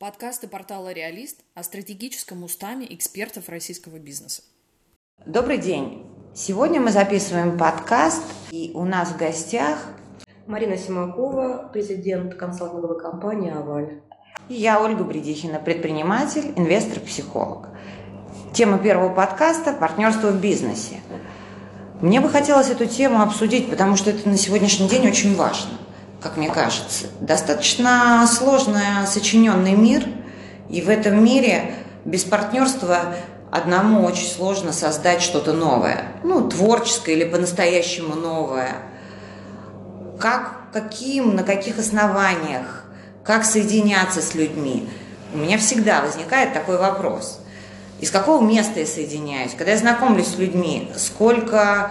Подкасты портала «Реалист» о стратегическом устаме экспертов российского бизнеса. Добрый день. Сегодня мы записываем подкаст, и у нас в гостях Марина Симакова, президент консалтинговой компании «Аваль». И я, Ольга Бредихина, предприниматель, инвестор, психолог. Тема первого подкаста – партнерство в бизнесе. Мне бы хотелось эту тему обсудить, потому что это на сегодняшний день очень важно – как мне кажется. Достаточно сложный сочиненный мир, и в этом мире без партнерства одному очень сложно создать что-то новое, ну, творческое или по-настоящему новое. Как, каким, на каких основаниях, как соединяться с людьми? У меня всегда возникает такой вопрос. Из какого места я соединяюсь? Когда я знакомлюсь с людьми, сколько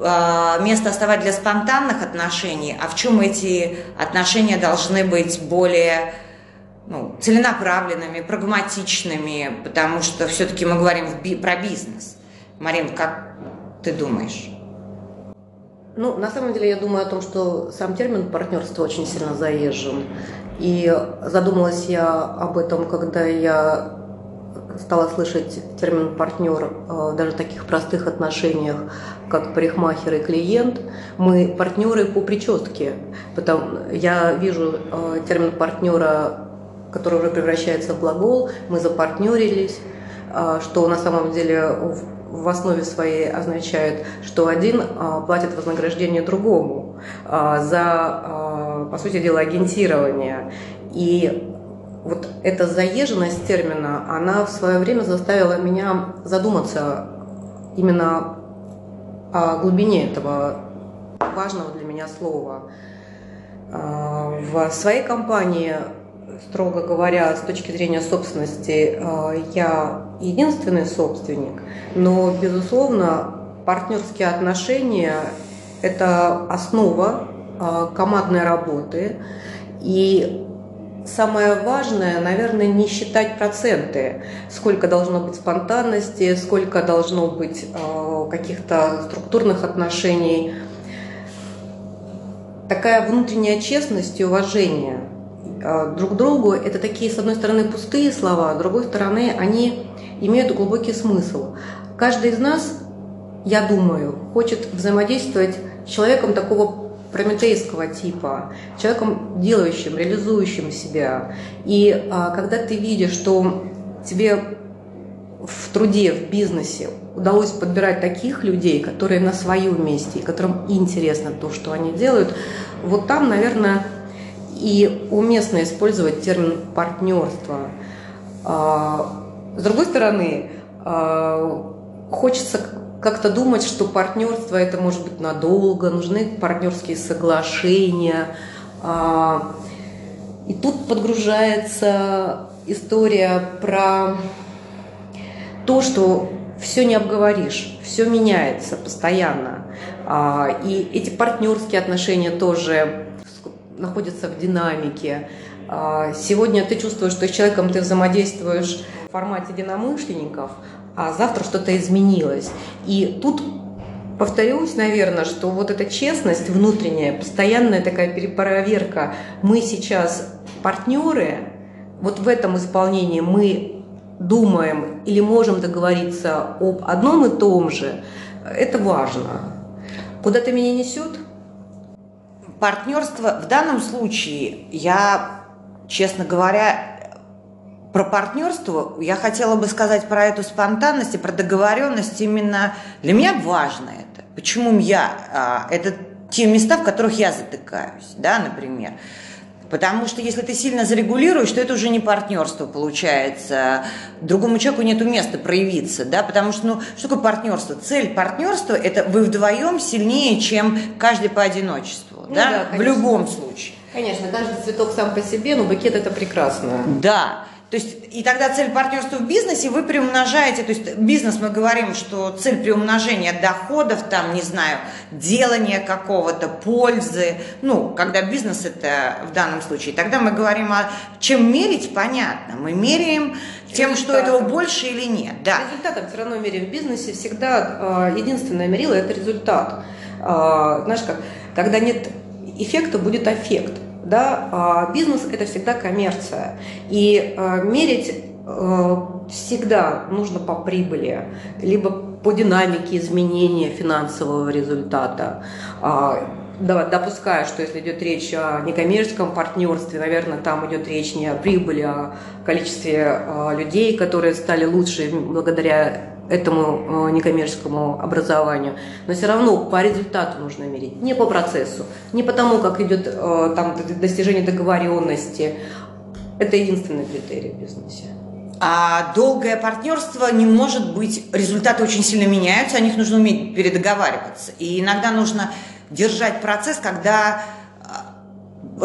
место оставать для спонтанных отношений, а в чем эти отношения должны быть более ну, целенаправленными, прагматичными, потому что все-таки мы говорим про бизнес. Марин, как ты думаешь? Ну, на самом деле, я думаю о том, что сам термин партнерство очень сильно заезжен. И задумалась я об этом, когда я стала слышать термин партнер э, даже в таких простых отношениях, как парикмахер и клиент. Мы партнеры по прическе. Потому я вижу э, термин партнера, который уже превращается в глагол. Мы запартнерились, э, что на самом деле в основе своей означает, что один платит вознаграждение другому за, по сути дела, агентирование. И вот эта заезженность термина, она в свое время заставила меня задуматься именно о глубине этого важного для меня слова. А, в своей компании, строго говоря, с точки зрения собственности, а, я единственный собственник, но, безусловно, партнерские отношения – это основа а, командной работы, и Самое важное, наверное, не считать проценты, сколько должно быть спонтанности, сколько должно быть э, каких-то структурных отношений. Такая внутренняя честность и уважение э, друг к другу – это такие, с одной стороны, пустые слова, с другой стороны, они имеют глубокий смысл. Каждый из нас, я думаю, хочет взаимодействовать с человеком такого прометейского типа, человеком делающим, реализующим себя. И а, когда ты видишь, что тебе в труде, в бизнесе удалось подбирать таких людей, которые на своем месте, и которым интересно то, что они делают, вот там, наверное, и уместно использовать термин партнерство. А, с другой стороны, а, хочется как-то думать, что партнерство это может быть надолго, нужны партнерские соглашения. А, и тут подгружается история про то, что все не обговоришь, все меняется постоянно. А, и эти партнерские отношения тоже находятся в динамике. А, сегодня ты чувствуешь, что с человеком ты взаимодействуешь в формате единомышленников, а завтра что-то изменилось. И тут повторюсь, наверное, что вот эта честность внутренняя, постоянная такая перепроверка, мы сейчас партнеры, вот в этом исполнении мы думаем или можем договориться об одном и том же, это важно. Куда ты меня несет? Партнерство в данном случае я, честно говоря, про партнерство я хотела бы сказать про эту спонтанность и про договоренность. Именно для меня важно это. Почему я? А, это те места, в которых я затыкаюсь, да, например. Потому что если ты сильно зарегулируешь, то это уже не партнерство получается. Другому человеку нет места проявиться, да, потому что, ну, что такое партнерство? Цель партнерства – это вы вдвоем сильнее, чем каждый по одиночеству, ну, да, да в любом случае. Конечно, каждый цветок сам по себе, но букет – это прекрасно. Да, то есть, и тогда цель партнерства в бизнесе вы приумножаете, то есть бизнес мы говорим, что цель приумножения доходов, там, не знаю, делания какого-то, пользы, ну, когда бизнес это в данном случае, тогда мы говорим о чем мерить, понятно, мы меряем тем, что этого больше или нет, да. Результатом все равно меряем в бизнесе, всегда э, единственное мерило – это результат. Э, знаешь как, когда нет эффекта, будет эффект. Да, а бизнес – это всегда коммерция. И э, мерить э, всегда нужно по прибыли, либо по динамике изменения финансового результата. А, да, допуская, что если идет речь о некоммерческом партнерстве, наверное, там идет речь не о прибыли, а о количестве а, людей, которые стали лучше благодаря этому э, некоммерческому образованию, но все равно по результату нужно мерить, не по процессу, не по тому, как идет э, там достижение договоренности. Это единственный критерий в бизнесе. А долгое партнерство не может быть, результаты очень сильно меняются, о них нужно уметь передоговариваться. И иногда нужно держать процесс, когда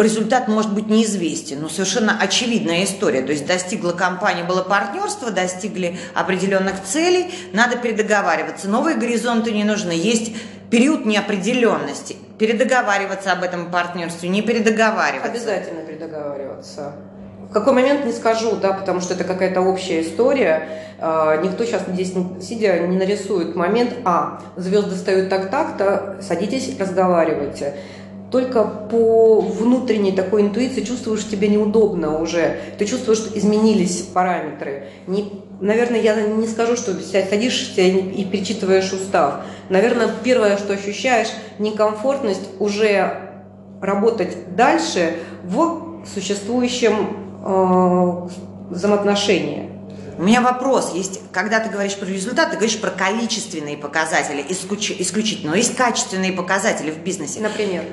результат может быть неизвестен. но совершенно очевидная история. То есть достигла компания, было партнерство, достигли определенных целей, надо передоговариваться. Новые горизонты не нужны. Есть период неопределенности. Передоговариваться об этом партнерстве, не передоговариваться. Обязательно передоговариваться. В какой момент не скажу, да, потому что это какая-то общая история. А, никто сейчас здесь сидя не нарисует момент, а, звезды встают так-так-то, садитесь, разговаривайте только по внутренней такой интуиции чувствуешь, что тебе неудобно уже. Ты чувствуешь, что изменились параметры. Не, наверное, я не скажу, что садишься и перечитываешь устав. Наверное, первое, что ощущаешь, некомфортность уже работать дальше в существующем э, взаимоотношении. У меня вопрос есть, когда ты говоришь про результат, ты говоришь про количественные показатели исключительно, но есть качественные показатели в бизнесе. Например?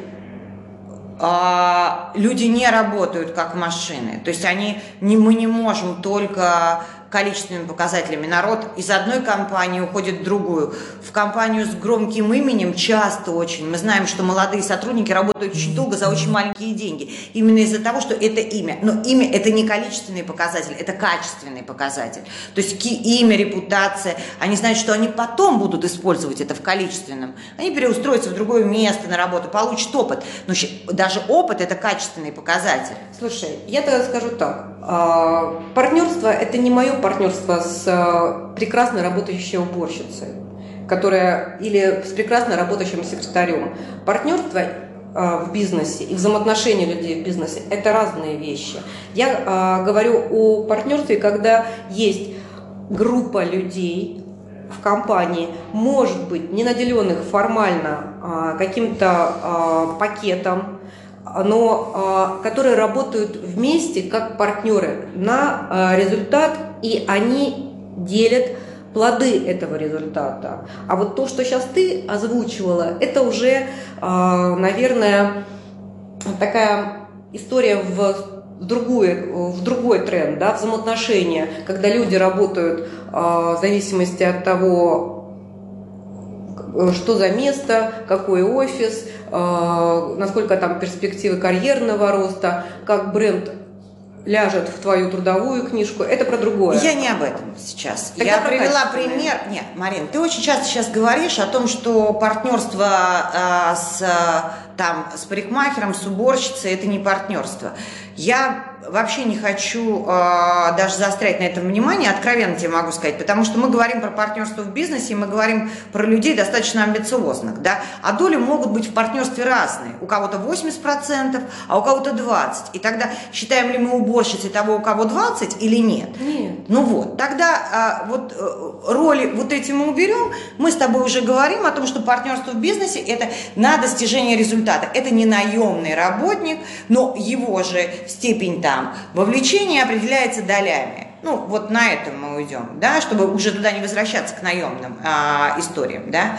А, люди не работают как машины. То есть они, не, мы не можем только количественными показателями. Народ из одной компании уходит в другую. В компанию с громким именем часто очень. Мы знаем, что молодые сотрудники работают очень долго за очень маленькие деньги. Именно из-за того, что это имя. Но имя – это не количественный показатель, это качественный показатель. То есть имя, репутация. Они знают, что они потом будут использовать это в количественном. Они переустроятся в другое место на работу, получат опыт. Но даже опыт – это качественный показатель. Слушай, я тогда скажу так. А, партнерство – это не мое партнерство с э, прекрасно работающей уборщицей, которая или с прекрасно работающим секретарем. Партнерство э, в бизнесе и взаимоотношения людей в бизнесе – это разные вещи. Я э, говорю о партнерстве, когда есть группа людей в компании, может быть, не наделенных формально каким-то пакетом, но а, которые работают вместе как партнеры на а, результат, и они делят плоды этого результата. А вот то, что сейчас ты озвучивала, это уже, а, наверное, такая история в другой, в другой тренд, да, взаимоотношения, когда люди работают в зависимости от того, что за место, какой офис, э, насколько там перспективы карьерного роста, как бренд ляжет в твою трудовую книжку, это про другое. Я не об этом сейчас. Тогда Я привела пример. Нет, Марин, ты очень часто сейчас говоришь о том, что партнерство э, с, там, с парикмахером, с уборщицей – это не партнерство. Я вообще не хочу э, даже заострять на этом внимание, откровенно тебе могу сказать, потому что мы говорим про партнерство в бизнесе, мы говорим про людей достаточно амбициозных, да, а доли могут быть в партнерстве разные. У кого-то 80%, а у кого-то 20%. И тогда считаем ли мы уборщицей того, у кого 20 или нет? Нет. Ну вот, тогда э, вот э, роли вот эти мы уберем, мы с тобой уже говорим о том, что партнерство в бизнесе это на достижение результата. Это не наемный работник, но его же степень там там вовлечение определяется долями. Ну, вот на этом мы уйдем, да, чтобы уже туда не возвращаться к наемным а, историям, да.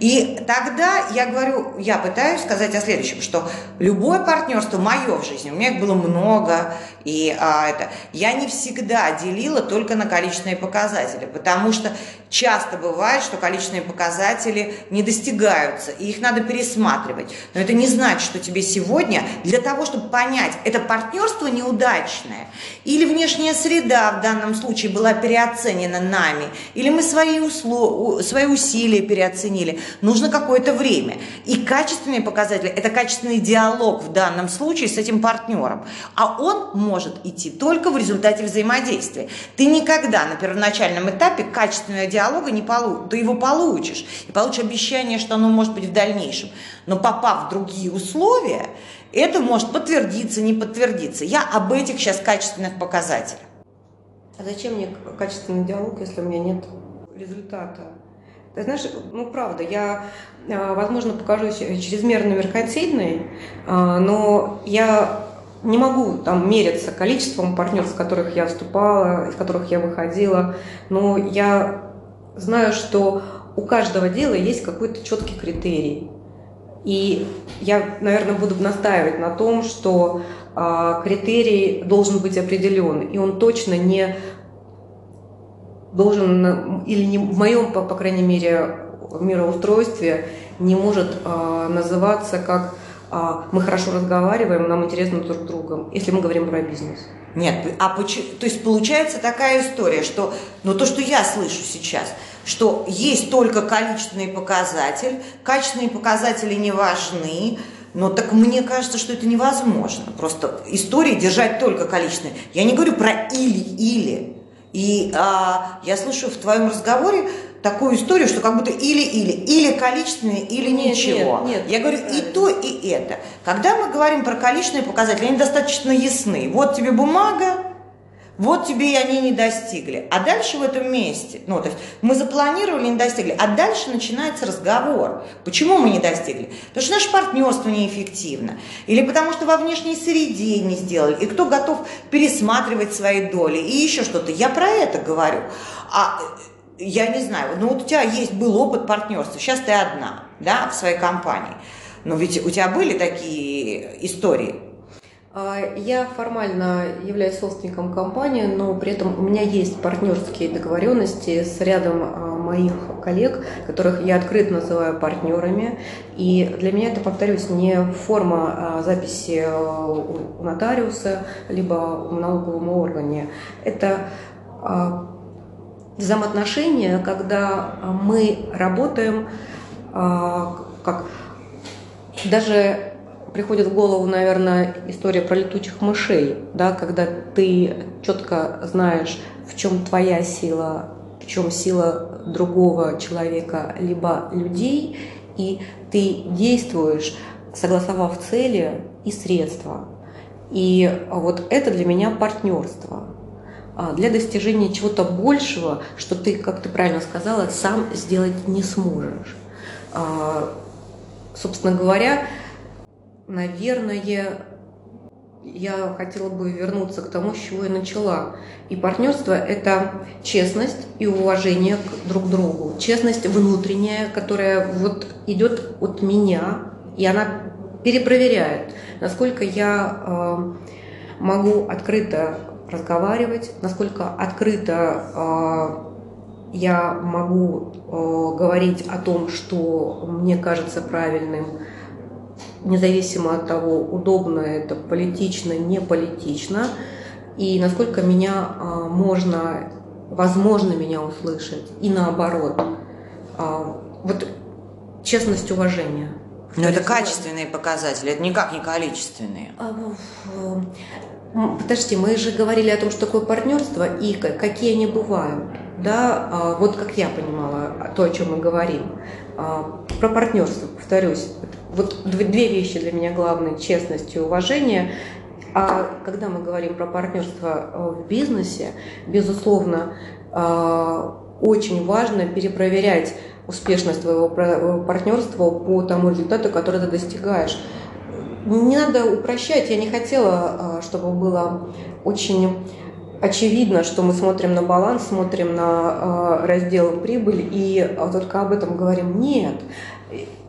И тогда я говорю, я пытаюсь сказать о следующем, что любое партнерство мое в жизни, у меня их было много, и а, это, я не всегда делила только на количественные показатели, потому что часто бывает, что количественные показатели не достигаются, и их надо пересматривать. Но это не значит, что тебе сегодня для того, чтобы понять, это партнерство неудачное, или внешняя среда в данном случае была переоценена нами, или мы свои, услов... свои усилия переоценили, нужно какое-то время. И качественные показатели – это качественный диалог в данном случае с этим партнером. А он может идти только в результате взаимодействия. Ты никогда на первоначальном этапе качественного диалога не получишь. Ты его получишь. И получишь обещание, что оно может быть в дальнейшем. Но попав в другие условия, Это может подтвердиться, не подтвердиться. Я об этих сейчас качественных показателях. А зачем мне качественный диалог, если у меня нет результата? Ты знаешь, ну правда, я, а, возможно, покажусь чрезмерно меркантильной, а, но я не могу там мериться количеством партнеров, с которых я вступала, из которых я выходила, но я знаю, что у каждого дела есть какой-то четкий критерий. И я, наверное, буду настаивать на том, что э, критерий должен быть определен, и он точно не должен, или не, в моем, по, по крайней мере, мироустройстве не может э, называться как мы хорошо разговариваем, нам интересно друг другом, если мы говорим про бизнес. Нет, а почему? То есть получается такая история, что, ну то, что я слышу сейчас, что есть только количественный показатель, качественные показатели не важны, но так мне кажется, что это невозможно. Просто истории держать только количественные. Я не говорю про или-или. И а, я слышу в твоем разговоре такую историю, что как будто или-или, или количественные, или нет, ничего. Нет, нет, Я говорю и то, и это. Когда мы говорим про количественные показатели, они достаточно ясны. Вот тебе бумага, вот тебе и они не достигли. А дальше в этом месте, ну, то есть мы запланировали, не достигли, а дальше начинается разговор. Почему мы не достигли? Потому что наше партнерство неэффективно. Или потому что во внешней среде не сделали. И кто готов пересматривать свои доли. И еще что-то. Я про это говорю. А я не знаю, ну вот у тебя есть, был опыт партнерства, сейчас ты одна, да, в своей компании. Но ведь у тебя были такие истории. А, я формально являюсь собственником компании, но при этом у меня есть партнерские договоренности с рядом а, моих коллег, которых я открыто называю партнерами. И для меня это, повторюсь, не форма а, записи у нотариуса, либо в налоговом органе. Это взаимоотношения, когда а, мы работаем, а, как даже приходит в голову, наверное, история про летучих мышей, да, когда ты четко знаешь, в чем твоя сила, в чем сила другого человека, либо людей, и ты действуешь, согласовав цели и средства. И вот это для меня партнерство. А, для достижения чего-то большего, что ты, как ты правильно сказала, сам сделать не сможешь. А, собственно говоря, наверное, я хотела бы вернуться к тому, с чего я начала. И партнерство – это честность и уважение друг к другу. Честность внутренняя, которая вот идет от меня, и она перепроверяет, насколько я а, могу открыто разговаривать, насколько открыто э, я могу э, говорить о том, что мне кажется правильным, независимо от того, удобно это политично, не политично, и насколько меня э, можно, возможно меня услышать, и наоборот. Вот честность, уважение. Но это качественные показатели, это никак не количественные. Подожди, мы же говорили о том, что такое партнерство и какие они бывают. Да, а, вот как я понимала то, о чем мы говорим. А, про партнерство, повторюсь. Вот две вещи для меня главные – честность и уважение. А когда мы говорим про партнерство э, в бизнесе, безусловно, а, очень важно перепроверять успешность твоего партнерства по тому результату, который ты достигаешь. Не надо упрощать, я не хотела, а, чтобы было очень очевидно, что мы смотрим на баланс, смотрим на а, раздел прибыль и а, только об этом говорим. Нет,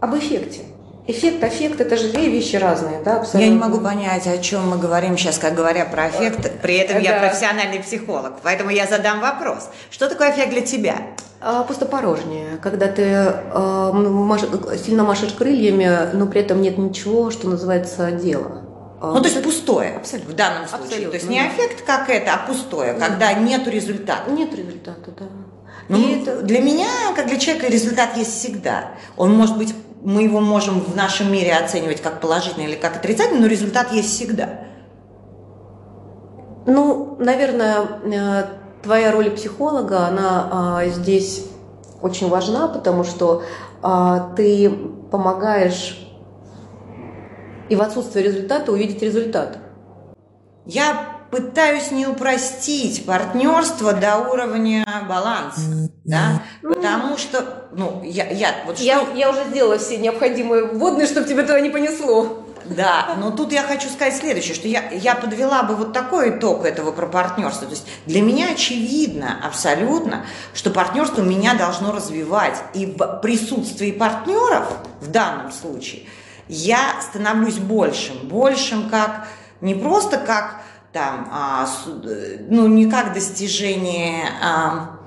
об эффекте. Эффект, эффект это же две вещи разные, да, абсолютно. Я не могу понять, о чем мы говорим сейчас, как говоря про эффект. При этом я профессиональный психолог, поэтому я задам вопрос. Что такое эффект для тебя? А, пустопорожнее, когда ты э, маш, сильно машешь крыльями, но при этом нет ничего, что называется дело. А, ну, то есть пустое абсолютно. в данном случае. Абсолютно, то есть не эффект как это, а пустое, да. когда нет результата. Нет результата, да. Ну, и это... Для меня, как для человека, результат есть всегда. Он может быть, мы его можем в нашем мире оценивать как положительный или как отрицательный, но результат есть всегда. Ну, наверное, э, твоя роль психолога, она а, здесь очень важна, потому что а, ты помогаешь и в отсутствие результата увидеть результат. Я пытаюсь не упростить партнерство до уровня баланса, да, потому что, ну, я, я вот я, что... я уже сделала все необходимые вводные, чтобы тебе туда не понесло. Да, но тут я хочу сказать следующее, что я, я подвела бы вот такой итог этого про партнерство. То есть для меня очевидно абсолютно, что партнерство меня должно развивать. И в присутствии партнеров в данном случае я становлюсь большим. Большим как не просто как там, а, ну, не как достижение а,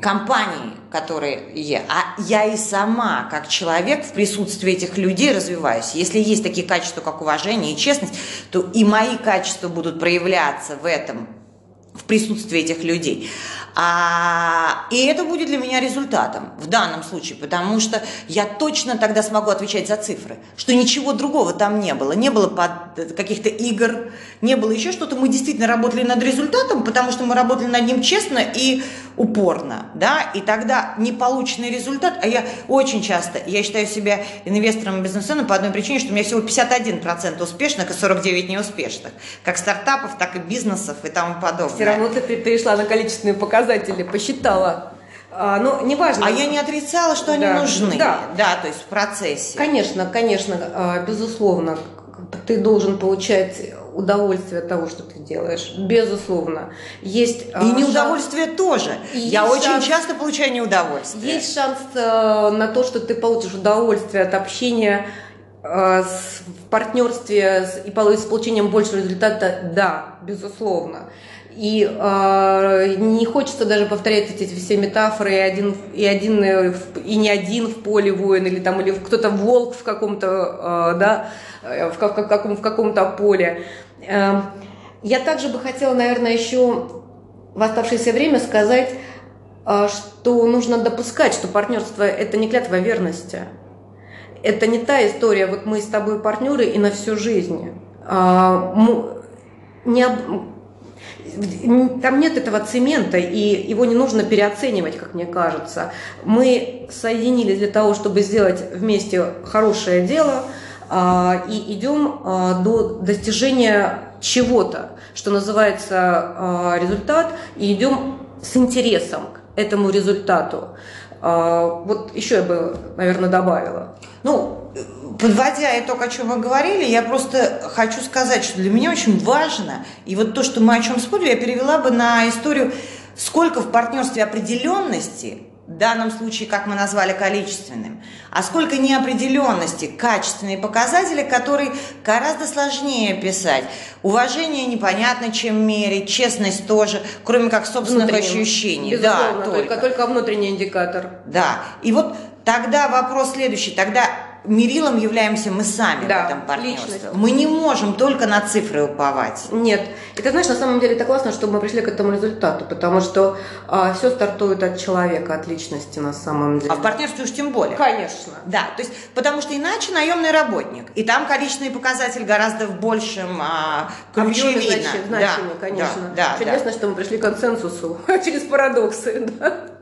компании, которые я, а я и сама, как человек, в присутствии этих людей развиваюсь. Если есть такие качества, как уважение и честность, то и мои качества будут проявляться в этом, в присутствии этих людей. А, и это будет для меня результатом в данном случае, потому что я точно тогда смогу отвечать за цифры, что ничего другого там не было. Не было каких-то игр, не было еще что-то. Мы действительно работали над результатом, потому что мы работали над ним честно и упорно. Да? И тогда неполученный результат, а я очень часто, я считаю себя инвестором бизнесменом по одной причине, что у меня всего 51% успешных и 49 неуспешных. Как стартапов, так и бизнесов и тому подобное. Все равно ты перешла на количественные показатели показатели посчитала. А, но неважно. А я не отрицала, что они нужны. Да. да, то есть в процессе. Конечно, конечно, а, безусловно, ты должен получать удовольствие от того, что ты делаешь. Безусловно. Есть а, И неудовольствие шанс... тоже. И Я очень шанс... часто получаю неудовольствие. Есть шанс э, на то, что ты получишь удовольствие от общения э, с, в партнерстве с, и с получением большего результата. Да, безусловно. И э, не хочется даже повторять эти все метафоры и один и один э, и не один в поле воин или там или кто-то волк в каком-то э, да в, как, каком, в каком-то поле. Э, я также бы хотела, наверное, еще в оставшееся время сказать, э, что нужно допускать, что партнерство это не клятва верности. Это не та история, вот мы с тобой партнеры и на всю жизнь. Э, не, там нет этого цемента, и его не нужно переоценивать, как мне кажется. Мы соединились для того, чтобы сделать вместе хорошее дело, а, и идем а, до достижения чего-то, что называется а, результат, и идем с интересом к этому результату. Вот еще я бы, наверное, добавила. Ну, подводя итог, о чем мы говорили, я просто хочу сказать, что для меня очень важно, и вот то, что мы о чем спорили, я перевела бы на историю, сколько в партнерстве определенности, в данном случае, как мы назвали, количественным, а сколько неопределенности, качественные показатели, которые гораздо сложнее писать. Уважение непонятно, чем мерить, честность тоже, кроме как собственных ощущений. Безусловно, да, только. только, только внутренний индикатор. Да, и вот тогда вопрос следующий, тогда мерилом являемся мы сами да, в этом партнерстве. Личность. Мы не можем только на цифры уповать. Нет. Это, знаешь, на самом деле это классно, что мы пришли к этому результату, потому что а, все стартует от человека, от личности на самом деле. А в партнерстве уж тем более. Конечно. Да, то есть, потому что иначе наемный работник, и там количественный показатель гораздо в большем а, ключе видно. Значение, да, конечно. Да, да, Чудесно, да. что мы пришли к консенсусу через парадоксы. Да?